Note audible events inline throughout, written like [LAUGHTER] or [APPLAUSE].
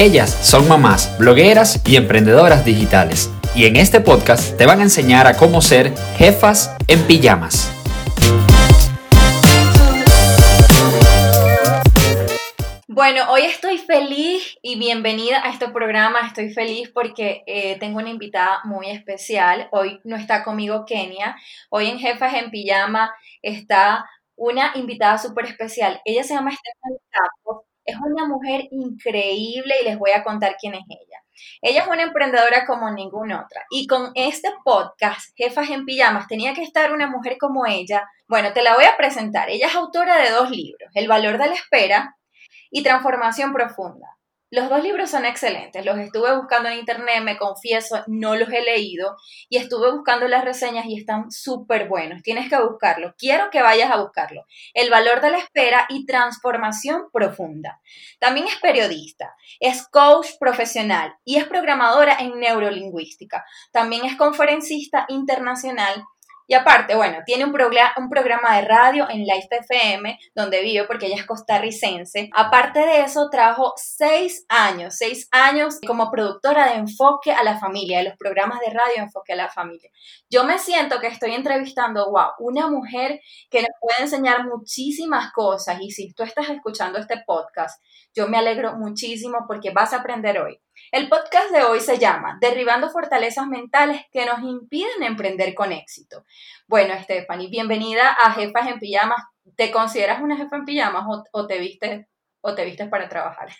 Ellas son mamás, blogueras y emprendedoras digitales. Y en este podcast te van a enseñar a cómo ser jefas en pijamas. Bueno, hoy estoy feliz y bienvenida a este programa. Estoy feliz porque eh, tengo una invitada muy especial. Hoy no está conmigo Kenia. Hoy en Jefas en Pijama está una invitada súper especial. Ella se llama Stephanie Campos. Es una mujer increíble y les voy a contar quién es ella. Ella es una emprendedora como ninguna otra. Y con este podcast, Jefas en Pijamas, tenía que estar una mujer como ella. Bueno, te la voy a presentar. Ella es autora de dos libros, El valor de la espera y Transformación Profunda. Los dos libros son excelentes, los estuve buscando en internet, me confieso, no los he leído y estuve buscando las reseñas y están súper buenos. Tienes que buscarlo, quiero que vayas a buscarlo. El valor de la espera y transformación profunda. También es periodista, es coach profesional y es programadora en neurolingüística. También es conferencista internacional y aparte, bueno, tiene un, programa de radio en Life FM, donde vive porque ella es costarricense. Aparte de eso, trajo seis años, seis años como productora de enfoque a la familia, de los programas de radio enfoque a la familia. Yo me siento que estoy entrevistando, wow, una mujer que nos puede enseñar muchísimas cosas. Y si tú estás escuchando este podcast, yo me alegro muchísimo porque vas a aprender hoy. El podcast de hoy se llama Derribando fortalezas mentales que nos impiden emprender con éxito. Bueno, Stephanie, bienvenida a Jefas en Pijamas. ¿Te consideras una jefa en pijamas o, te vistes o te vistes para trabajar?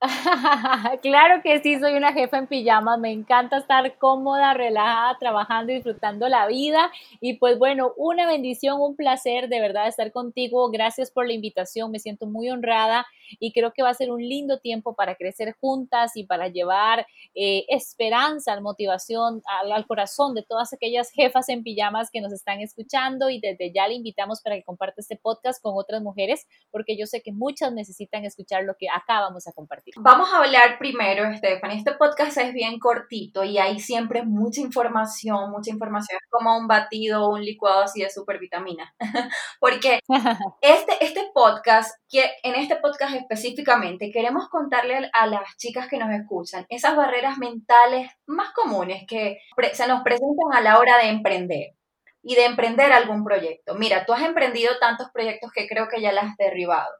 [LAUGHS] claro que sí, soy una jefa en pijamas, me encanta estar cómoda, relajada, trabajando, disfrutando la vida y pues bueno, una bendición, un placer de verdad estar contigo, gracias por la invitación, me siento muy honrada y creo que va a ser un lindo tiempo para crecer juntas y para llevar eh, esperanza, motivación al, al, corazón de todas aquellas jefas en pijamas que nos están escuchando y desde ya le invitamos para que comparte este podcast con otras mujeres porque yo sé que muchas necesitan escuchar lo que acá vamos a compartir. Vamos a hablar primero, Stephanie. Este podcast es bien cortito y hay siempre mucha información, mucha información, como un batido o un licuado así de supervitamina. [LAUGHS] Porque [LAUGHS] este, este podcast, que en este podcast específicamente, queremos contarle a las chicas que nos escuchan esas barreras mentales más comunes que se nos presentan a la hora de emprender y de emprender algún proyecto. Mira, tú has emprendido tantos proyectos que creo que ya las has derribado.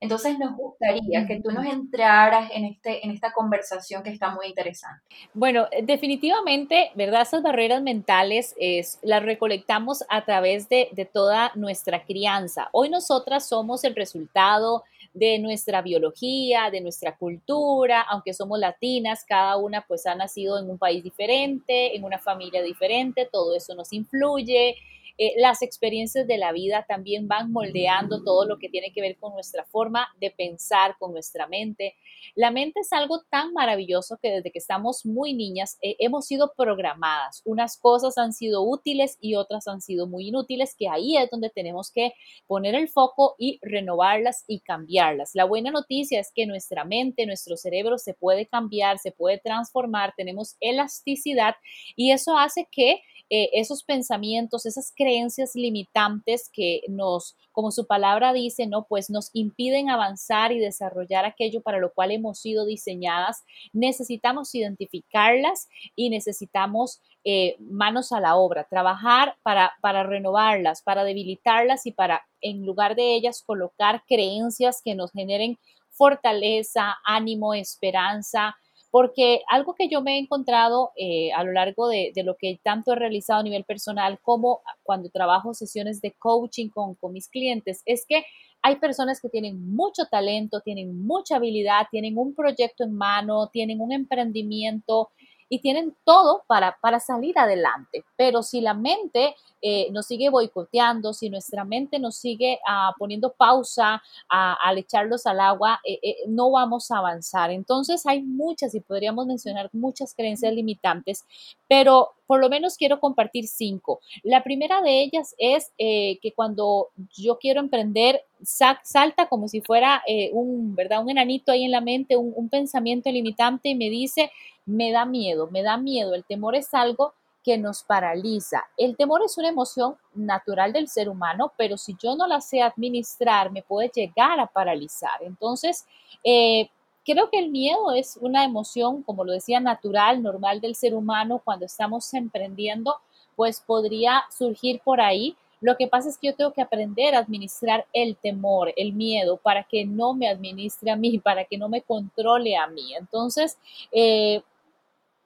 Entonces nos gustaría que tú nos entraras en, este, en esta conversación que está muy interesante. Bueno, eh, definitivamente, ¿verdad? Esas barreras mentales es, las recolectamos a través de, de toda nuestra crianza. Hoy nosotras somos el resultado de nuestra biología, de nuestra cultura, aunque somos latinas, cada una pues ha nacido en un país diferente, en una familia diferente, todo eso nos influye. Eh, las experiencias de la vida también van moldeando todo lo que tiene que ver con nuestra forma de pensar, con nuestra mente. La mente es algo tan maravilloso que desde que estamos muy niñas eh, hemos sido programadas. Unas cosas han sido útiles y otras han sido muy inútiles, que ahí es donde tenemos que poner el foco y renovarlas y cambiarlas. La buena noticia es que nuestra mente, nuestro cerebro se puede cambiar, se puede transformar, tenemos elasticidad y eso hace que eh, esos pensamientos, esas creencias limitantes que nos, como su palabra dice, ¿no? Pues nos impiden avanzar y desarrollar aquello para lo cual hemos sido diseñadas. Necesitamos identificarlas y necesitamos eh, manos a la obra, trabajar para, para renovarlas, para debilitarlas y para, en lugar de ellas, colocar creencias que nos generen fortaleza, ánimo, esperanza, porque algo que yo me he encontrado eh, a lo largo de, lo que tanto he realizado a nivel personal como cuando trabajo sesiones de coaching con, con mis clientes es que hay personas que tienen mucho talento, tienen mucha habilidad, tienen un proyecto en mano, tienen un emprendimiento y tienen todo para, para salir adelante. Pero si la mente eh, nos sigue boicoteando, si nuestra mente nos sigue ah, poniendo pausa al echarlos al agua, eh, eh, no vamos a avanzar. Entonces hay muchas y podríamos mencionar muchas creencias limitantes, pero por lo menos quiero compartir cinco. La primera de ellas es que cuando yo quiero emprender, salta como si fuera un, ¿verdad? un enanito ahí en la mente, un, un pensamiento limitante y me dice, me da miedo, me da miedo. El temor es algo que nos paraliza. El temor es una emoción natural del ser humano, pero si yo no la sé administrar, me puede llegar a paralizar. Entonces, eh, creo que el miedo es una emoción, como lo decía, natural, normal del ser humano cuando estamos emprendiendo, pues podría surgir por ahí. Lo que pasa es que yo tengo que aprender a administrar el temor, el miedo, para que no me administre a mí, [LAUGHS] para que no me controle a mí. Entonces, eh,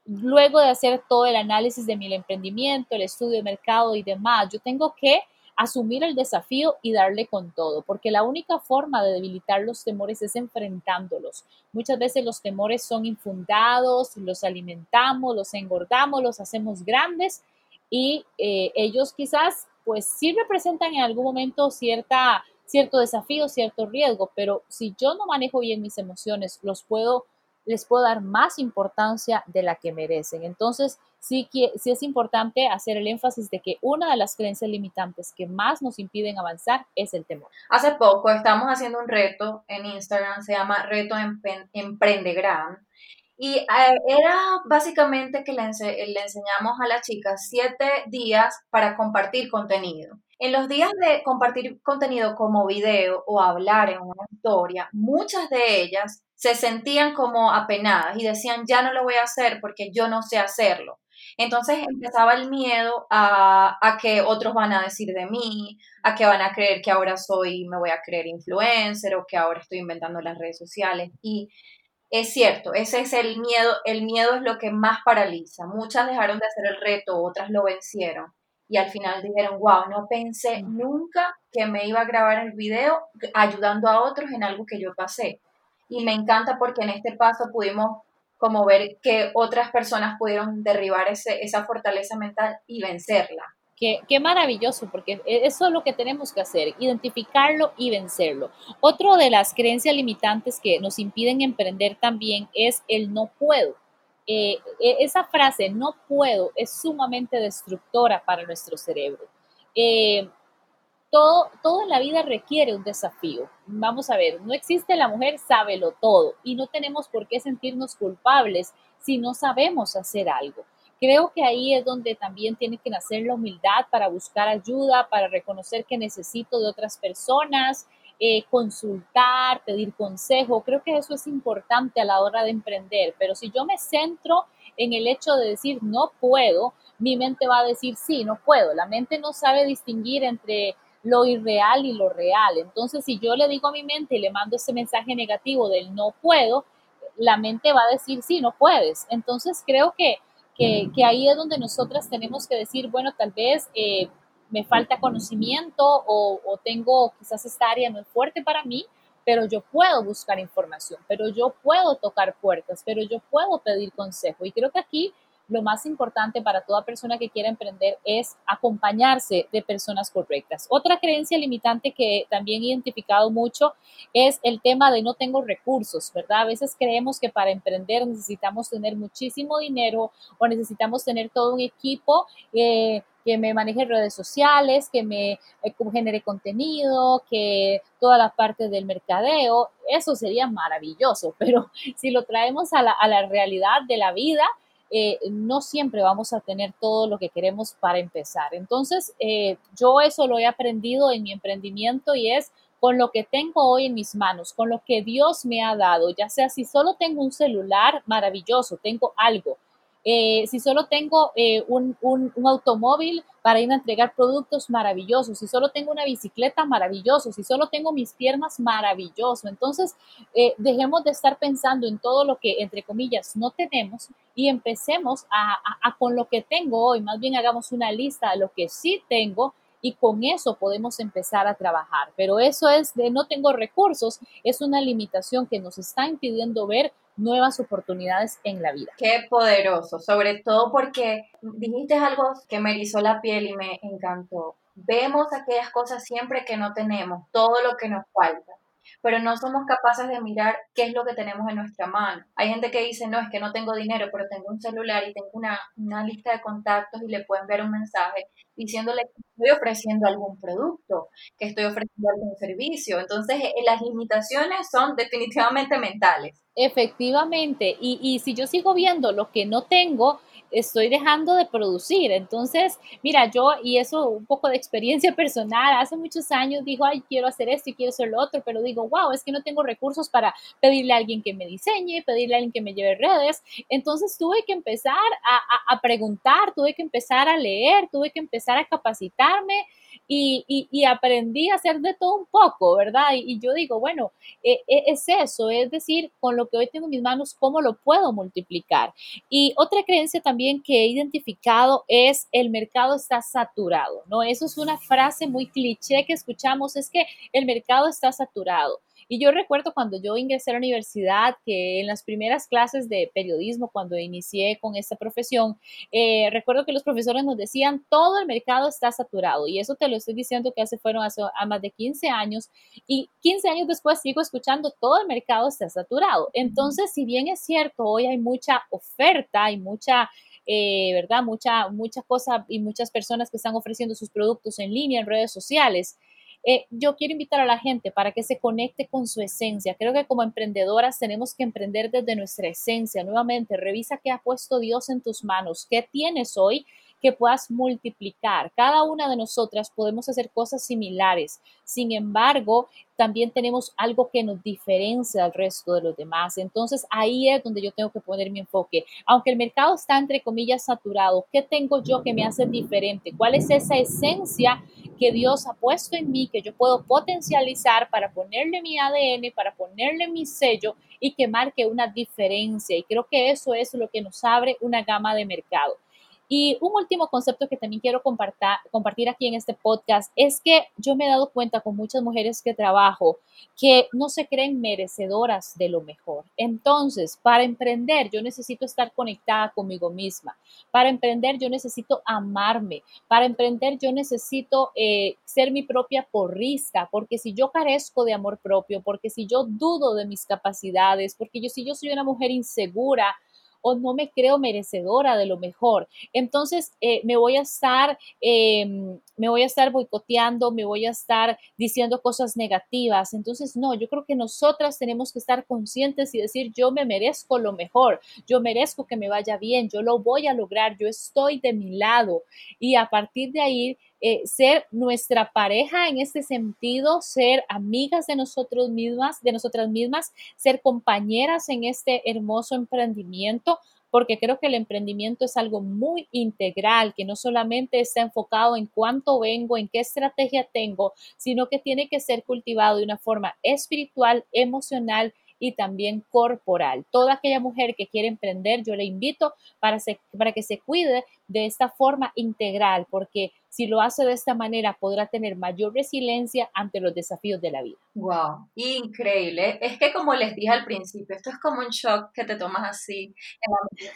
luego de hacer todo el análisis de mi emprendimiento, el estudio de mercado y demás, yo tengo que asumir el desafío y darle con todo, porque la única forma de debilitar los temores es enfrentándolos. Muchas veces los temores son infundados, los alimentamos, los engordamos, los hacemos grandes y eh, ellos quizás pues sí representan en algún momento cierta, cierto desafío, cierto riesgo, pero si yo no manejo bien mis emociones, los puedo les puedo dar más importancia de la que merecen. Entonces, sí, sí es importante hacer el énfasis de que una de las creencias limitantes que más nos impiden avanzar es el temor. Hace poco estamos haciendo un reto en Instagram, se llama Reto Emprendegram. Y eh, era básicamente que le, le enseñamos a las chicas siete días para compartir contenido. En los días de compartir contenido como video o hablar en una historia, muchas de ellas se sentían como apenadas y decían, ya no lo voy a hacer porque yo no sé hacerlo. Entonces empezaba el miedo a, a, que otros van a decir de mí, a que van a creer que ahora soy, me voy a creer influencer o que ahora estoy inventando las redes sociales. Y es cierto, ese es el miedo, el miedo es lo que más paraliza. Muchas dejaron de hacer el reto, otras lo vencieron. Y al final dijeron, wow, no pensé nunca que me iba a grabar el video ayudando a otros en algo que yo pasé y me encanta porque en este paso pudimos como ver que otras personas pudieron derribar ese, esa fortaleza mental y vencerla. Qué, qué, maravilloso, porque eso es lo que tenemos que hacer, identificarlo y vencerlo. Otro de las creencias limitantes que nos impiden emprender también es el no puedo. Eh, e, esa frase, no puedo, es sumamente destructora para nuestro cerebro. Eh, todo, en la vida requiere un desafío. Vamos a ver, no existe la mujer sábelo todo y no tenemos por qué sentirnos culpables si no sabemos hacer algo. Creo que ahí es donde también tiene que nacer la humildad para buscar ayuda, para reconocer que necesito de otras personas, eh, consultar, pedir consejo. Creo que eso es importante a la hora de emprender, pero si yo me centro en el hecho de decir no puedo, mi mente va a decir sí, no puedo. La mente no sabe distinguir entre lo irreal y lo real. Entonces, si yo le digo a mi mente y le mando ese mensaje negativo del no puedo, la mente va a decir, sí, no puedes. Entonces, creo que, que, ahí es donde nosotras tenemos que decir, bueno, tal vez eh, me falta conocimiento o, tengo quizás esta área no es fuerte para mí, pero yo puedo buscar información, pero yo puedo tocar puertas, pero yo puedo pedir consejo. Y creo que aquí lo más importante para toda persona que quiera emprender es acompañarse de personas correctas. Otra creencia limitante que también he identificado mucho es el tema de no tengo recursos, ¿verdad? A veces creemos que para emprender necesitamos tener muchísimo dinero o necesitamos tener todo un equipo. Eh, que me maneje redes sociales, que me eh, genere contenido, que toda la parte del mercadeo, eso sería maravilloso, [LAUGHS] pero si lo traemos a la, realidad de la vida, eh, no siempre vamos a tener todo lo que queremos para empezar. Entonces, eh, yo eso lo he aprendido en mi emprendimiento y es con lo que tengo hoy en mis manos, con lo que Dios me ha dado, ya sea si solo tengo un celular, maravilloso, tengo algo. Eh, si solo tengo eh, un, automóvil para ir a entregar productos maravillosos, si solo tengo una bicicleta maravilloso, si solo tengo mis piernas maravilloso. Entonces, eh, dejemos de estar pensando en todo lo que, entre comillas, no tenemos y empecemos a con lo que tengo hoy. Más bien hagamos una lista de lo que sí tengo y con eso podemos empezar a trabajar. Pero eso es de no tengo recursos, es una limitación que nos está impidiendo ver nuevas oportunidades en la vida. Qué poderoso, sobre todo porque dijiste algo que me erizó la piel y me encantó. Vemos aquellas cosas siempre que no tenemos, todo lo que nos falta pero no somos capaces de mirar qué es lo que tenemos en nuestra mano. Hay gente que dice, no, es que no tengo dinero, pero tengo un celular y tengo una, lista de contactos y le pueden ver un mensaje diciéndole que estoy ofreciendo algún producto, que estoy ofreciendo algún servicio. Entonces, eh, las limitaciones son definitivamente mentales. Efectivamente, y, y si yo sigo viendo lo que no tengo, estoy dejando de producir. Entonces, mira, yo, y eso un poco de experiencia [LAUGHS] personal, hace muchos años digo, ay, quiero hacer esto y quiero hacer lo otro, pero digo, wow, es que no tengo recursos para pedirle a alguien que me diseñe, pedirle a alguien que me lleve redes. Entonces tuve que empezar a, a preguntar, tuve que empezar a leer, tuve que empezar a capacitarme y, aprendí a hacer de todo un poco, ¿verdad? Y, yo digo, bueno, e, e, es eso, es decir, con lo que hoy tengo en mis manos, ¿cómo lo puedo multiplicar? Y otra creencia también que he identificado es el mercado está saturado, ¿no? Eso es una frase muy cliché que escuchamos, es que el mercado está saturado. Y yo recuerdo cuando yo ingresé a la universidad, que en las primeras clases de periodismo, cuando inicié con esta profesión, eh, recuerdo que los profesores nos decían, todo el mercado está saturado. Y eso te lo estoy diciendo que hace fueron hace a más de 15 años. Y 15 años después sigo escuchando, todo el mercado está saturado. Entonces, si bien es cierto, hoy hay mucha oferta, y mucha... Eh, ¿verdad? Mucha, mucha cosa y muchas personas que están ofreciendo sus productos en línea, en redes sociales. Eh, yo quiero invitar a la gente para que se conecte con su esencia. Creo que como emprendedoras tenemos que emprender desde nuestra esencia. Nuevamente, revisa qué ha puesto Dios en tus manos, qué tienes hoy que puedas multiplicar. Cada una de nosotras podemos hacer cosas similares. Sin embargo, también tenemos algo que nos diferencia del resto de los demás. Entonces ahí es donde yo tengo que poner mi enfoque. Aunque el mercado está entre comillas saturado, ¿qué tengo yo que me hace diferente? ¿Cuál es esa esencia que Dios ha puesto en mí que yo puedo potencializar para ponerle mi ADN, para ponerle mi sello y que marque una diferencia? Y creo que eso es lo que nos abre una gama de mercado. Y un último concepto que también quiero compartir aquí en este podcast es que yo me he dado cuenta con muchas mujeres que trabajo que no se creen merecedoras de lo mejor. Entonces, para emprender yo necesito estar conectada conmigo misma. Para emprender yo necesito amarme. Para emprender yo necesito eh, ser mi propia porrista, porque si yo carezco de amor propio, porque si yo dudo de mis capacidades, porque yo si yo soy una mujer insegura, o no me creo merecedora de lo mejor. Entonces eh, me voy a estar, em, me voy a estar boicoteando, me voy a estar diciendo cosas negativas. Entonces, no, yo creo que nosotras tenemos que estar conscientes y decir, yo me merezco lo mejor, yo merezco que me vaya bien, yo lo voy a lograr, yo estoy de mi lado. Y a partir de ahí, eh, ser nuestra pareja en este sentido, ser amigas de nosotros mismas, de nosotras mismas, ser compañeras en este hermoso emprendimiento, porque creo que el emprendimiento es algo muy integral, que no solamente está enfocado en cuánto vengo, en qué estrategia tengo, sino que tiene que ser cultivado de una forma espiritual, emocional y también corporal. Toda aquella mujer que quiere emprender, yo le invito para, para que se cuide de esta forma integral, porque si lo hace de esta manera podrá tener mayor resiliencia ante los desafíos de la vida. Wow, increíble. Es que como les dije al principio, esto es como un shock que te tomas así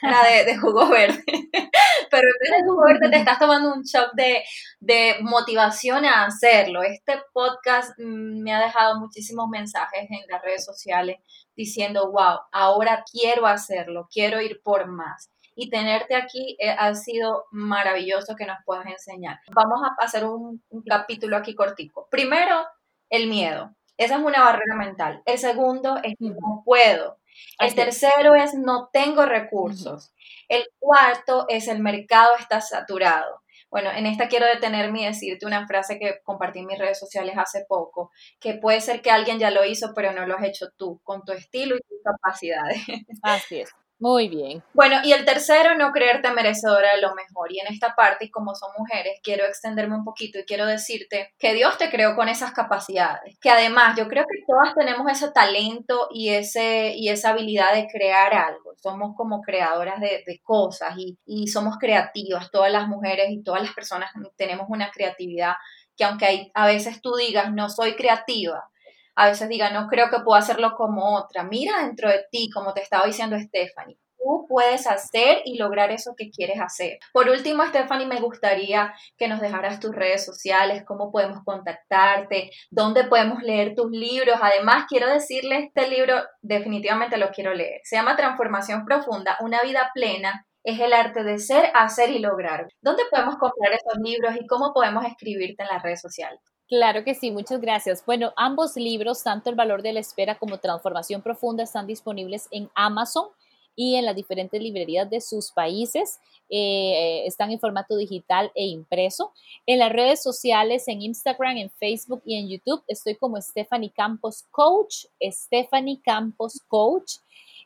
en la de, de jugo verde. [LAUGHS] Pero en vez de jugo verde te estás tomando un shock de, de motivación a hacerlo. Este podcast mm, me ha dejado muchísimos mensajes en las redes sociales diciendo, wow, ahora quiero hacerlo, quiero ir por más y tenerte aquí eh, ha sido maravilloso que nos puedas enseñar. Vamos a hacer un, capítulo aquí cortico. Primero, el miedo. Esa es una barrera mental. El segundo es no puedo. El tercero es no tengo recursos. El cuarto es el mercado está saturado. Bueno, en esta quiero detenerme y decirte una frase que compartí en mis redes sociales hace poco, que puede ser que alguien ya lo hizo, pero no lo has hecho tú, con tu estilo y tus capacidades. Así es. Muy bien. Bueno, y el tercero, no creerte merecedora de lo mejor. Y en esta parte, y como son mujeres, quiero extenderme un poquito y quiero decirte que Dios te creó con esas capacidades. Que además, yo creo que todas tenemos ese talento y, ese, y esa habilidad de crear algo. Somos como creadoras de, cosas y, somos creativas. Todas las mujeres y todas las personas tenemos una creatividad que aunque a veces tú digas, no soy creativa, a veces diga, no creo que pueda hacerlo como otra. Mira dentro de ti, como te estaba diciendo Stephanie. Tú puedes hacer y lograr eso que quieres hacer. Por último, Stephanie, me gustaría que nos dejaras tus redes sociales, cómo podemos contactarte, dónde podemos leer tus libros. Además, quiero decirle, este libro definitivamente lo quiero leer. Se llama Transformación Profunda, una vida plena es el arte de ser, hacer y lograr. ¿Dónde podemos comprar esos libros y cómo podemos escribirte en las redes sociales? Claro que sí, muchas gracias. Bueno, ambos libros, tanto El valor de la espera como Transformación profunda, están disponibles en Amazon y en las diferentes librerías de sus países. Eh, están en formato digital e impreso. En las redes sociales, en Instagram, en Facebook y en YouTube, estoy como Stephanie Campos Coach, Stephanie Campos Coach.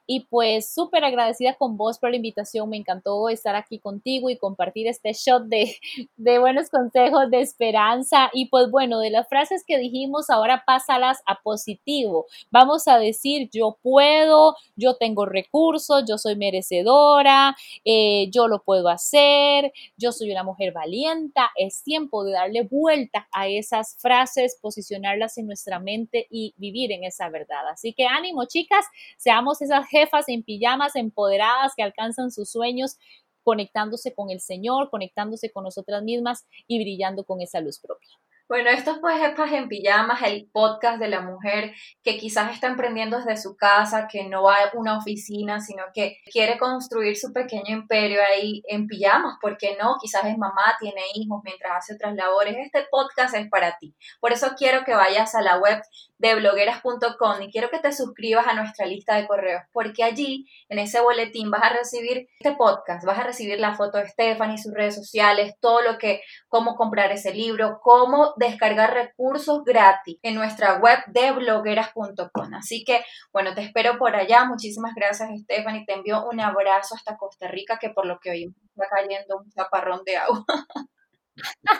Y pues súper agradecida con vos por la invitación. Me encantó estar aquí contigo y compartir este shot de, de buenos consejos, de esperanza. Y pues bueno, de las frases que dijimos, ahora pásalas a positivo. Vamos a decir, yo puedo, yo tengo recursos, yo soy merecedora, eh, yo lo puedo hacer, yo soy una mujer valiente. Es tiempo de darle vuelta a esas frases, posicionarlas en nuestra mente y vivir en esa verdad. Así que ánimo, chicas, seamos esas jefas en pijamas empoderadas que alcanzan sus sueños conectándose con el Señor, conectándose con nosotras mismas y brillando con esa luz propia. Bueno, esto fue Jefas en Pijamas, el podcast de la mujer que quizás está emprendiendo desde su casa, que no va a una oficina, sino que quiere construir su pequeño imperio ahí en pijamas, porque no, quizás es mamá, tiene hijos mientras hace otras labores. Este podcast es para ti. Por eso quiero que vayas a la web de blogueras.com y quiero que te suscribas a nuestra lista de correos, porque allí, en ese boletín, vas a recibir este podcast, vas a recibir la foto de Stephanie, sus redes sociales, todo lo que, cómo comprar ese libro, cómo descargar recursos gratis en nuestra web de blogueras.com. Así que, bueno, te espero por allá. Muchísimas gracias, Stephanie. Te envío un abrazo hasta Costa Rica, que por lo que hoy está cayendo un chaparrón de agua. [LAUGHS]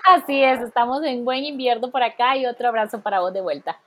Así es, estamos en buen invierno por acá y otro abrazo para vos de vuelta.